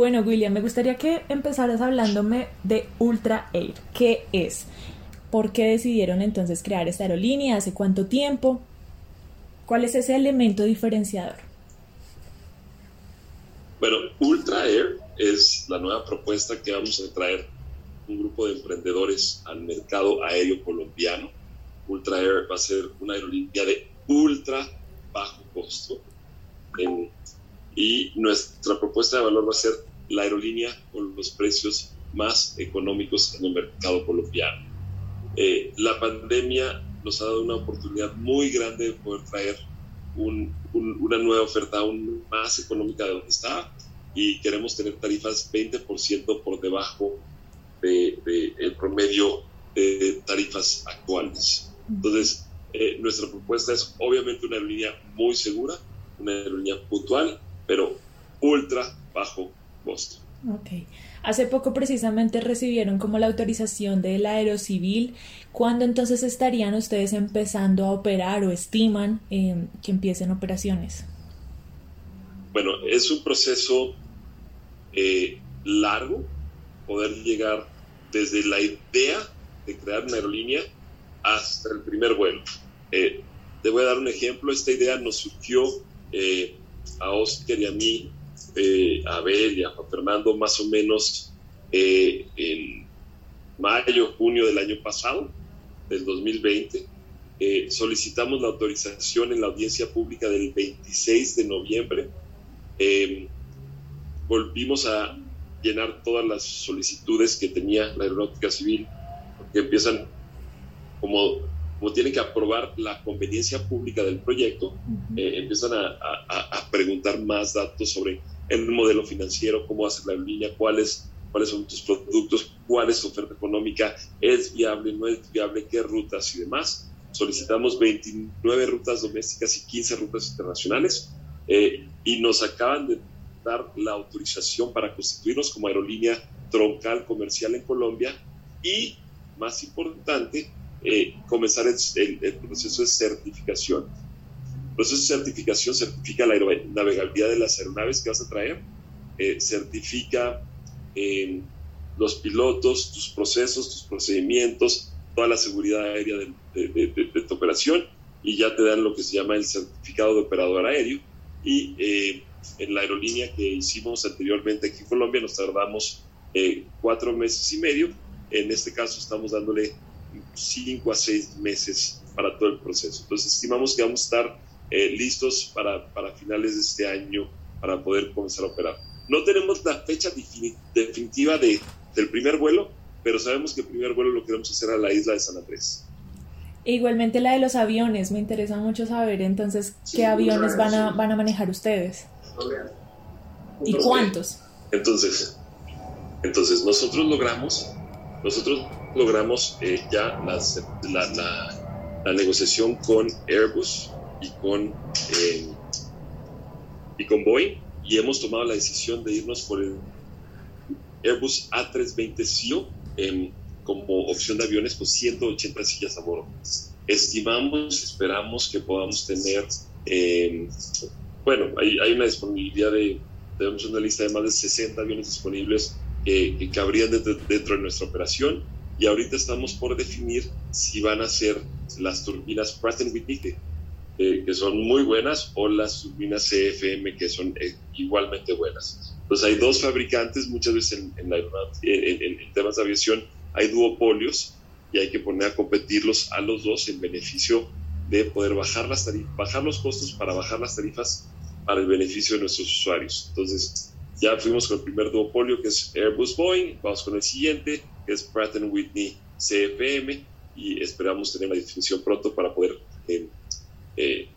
Bueno, William, me gustaría que empezaras hablándome de Ultra Air. ¿Qué es? ¿Por qué decidieron entonces crear esta aerolínea? ¿Hace cuánto tiempo? ¿Cuál es ese elemento diferenciador? Bueno, Ultra Air es la nueva propuesta que vamos a traer un grupo de emprendedores al mercado aéreo colombiano. Ultra Air va a ser una aerolínea de ultra bajo costo. y nuestra propuesta de valor va a ser la aerolínea con los precios más económicos en el mercado colombiano. Eh, la pandemia nos ha dado una oportunidad muy grande de poder traer una nueva oferta aún más económica de donde está y queremos tener tarifas 20% por debajo del de, el promedio de tarifas actuales. Entonces, eh, nuestra propuesta es obviamente una aerolínea muy segura, una aerolínea puntual, pero ultra bajo costo. Ok. Hace poco precisamente recibieron como la autorización del Aerocivil. ¿Cuándo entonces estarían ustedes empezando a operar o estiman eh, que empiecen operaciones? Bueno, es un proceso eh, largo poder llegar desde la idea de crear una aerolínea hasta el primer vuelo. Eh, te voy a dar un ejemplo. Esta idea nos surgió a Oscar y a mí eh, a Abel y a Juan Fernando más o menos eh, en mayo, junio del año pasado, del 2020. Eh, solicitamos la autorización en la audiencia pública del 26 de noviembre. Em, volvimos a llenar todas las solicitudes que tenía la aeronáutica civil, porque empiezan como como tienen que aprobar la conveniencia pública del proyecto, eh, empiezan a, preguntar más datos sobre el modelo financiero, cómo hacer la línea, cuáles, cuáles son tus productos, cuál es tu oferta económica, es viable, no es viable, qué rutas y demás. Solicitamos 29 rutas domésticas y 15 rutas internacionales eh, y nos acaban de dar la autorización para constituirnos como aerolínea troncal comercial en Colombia y, más importante, eh, comenzar el, proceso de certificación. El proceso de certificación certifica la navegabilidad de las aeronaves que vas a traer, eh, certifica eh, los pilotos, tus procesos, tus procedimientos, toda la seguridad aérea de, tu operación y ya te dan lo que se llama el certificado de operador aéreo. Y en la aerolínea que hicimos anteriormente aquí en Colombia nos tardamos cuatro meses y medio. En este caso estamos dándole cinco a seis meses para todo el proceso. Entonces estimamos que vamos a estar eh, listos para, para, finales de este año para poder comenzar a operar. No tenemos la fecha definitiva de, del primer vuelo, pero sabemos que el primer vuelo lo queremos hacer a la isla de San Andrés. E igualmente la de los aviones, me interesa mucho saber entonces qué aviones van a, van a manejar ustedes. ¿Y cuántos? Entonces, entonces nosotros logramos, nosotros logramos eh, ya la, negociación con Airbus y con, eh, y con Boeing y hemos tomado la decisión de irnos por el Airbus A320ceo em, como opción de aviones con 180 sillas a bordo. Estimamos, esperamos que podamos tener, em, bueno, hay, hay, una disponibilidad de, tenemos una lista de más de 60 aviones disponibles que cabrían dentro, dentro de nuestra operación y ahorita estamos por definir si van a ser las turbinas Pratt Whitney, que, son muy buenas, o las turbinas CFM, que son eh, igualmente buenas. Entonces hay dos fabricantes, muchas veces en, en, temas de aviación hay duopolios y hay que poner a competirlos a los dos en beneficio de poder bajar, las bajar los costos para bajar las tarifas para el beneficio de nuestros usuarios. Entonces, ya fuimos con el primer duopolio que es Airbus Boeing, vamos con el siguiente es Pratt Whitney CFM y esperamos tener la definición pronto para poder eh, eh,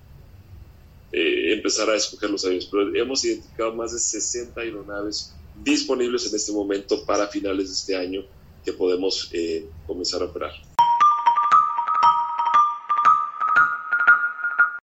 eh, empezar a escoger los aviones. Pero hemos identificado más de 60 aeronaves disponibles en este momento para finales de este año que podemos comenzar a operar.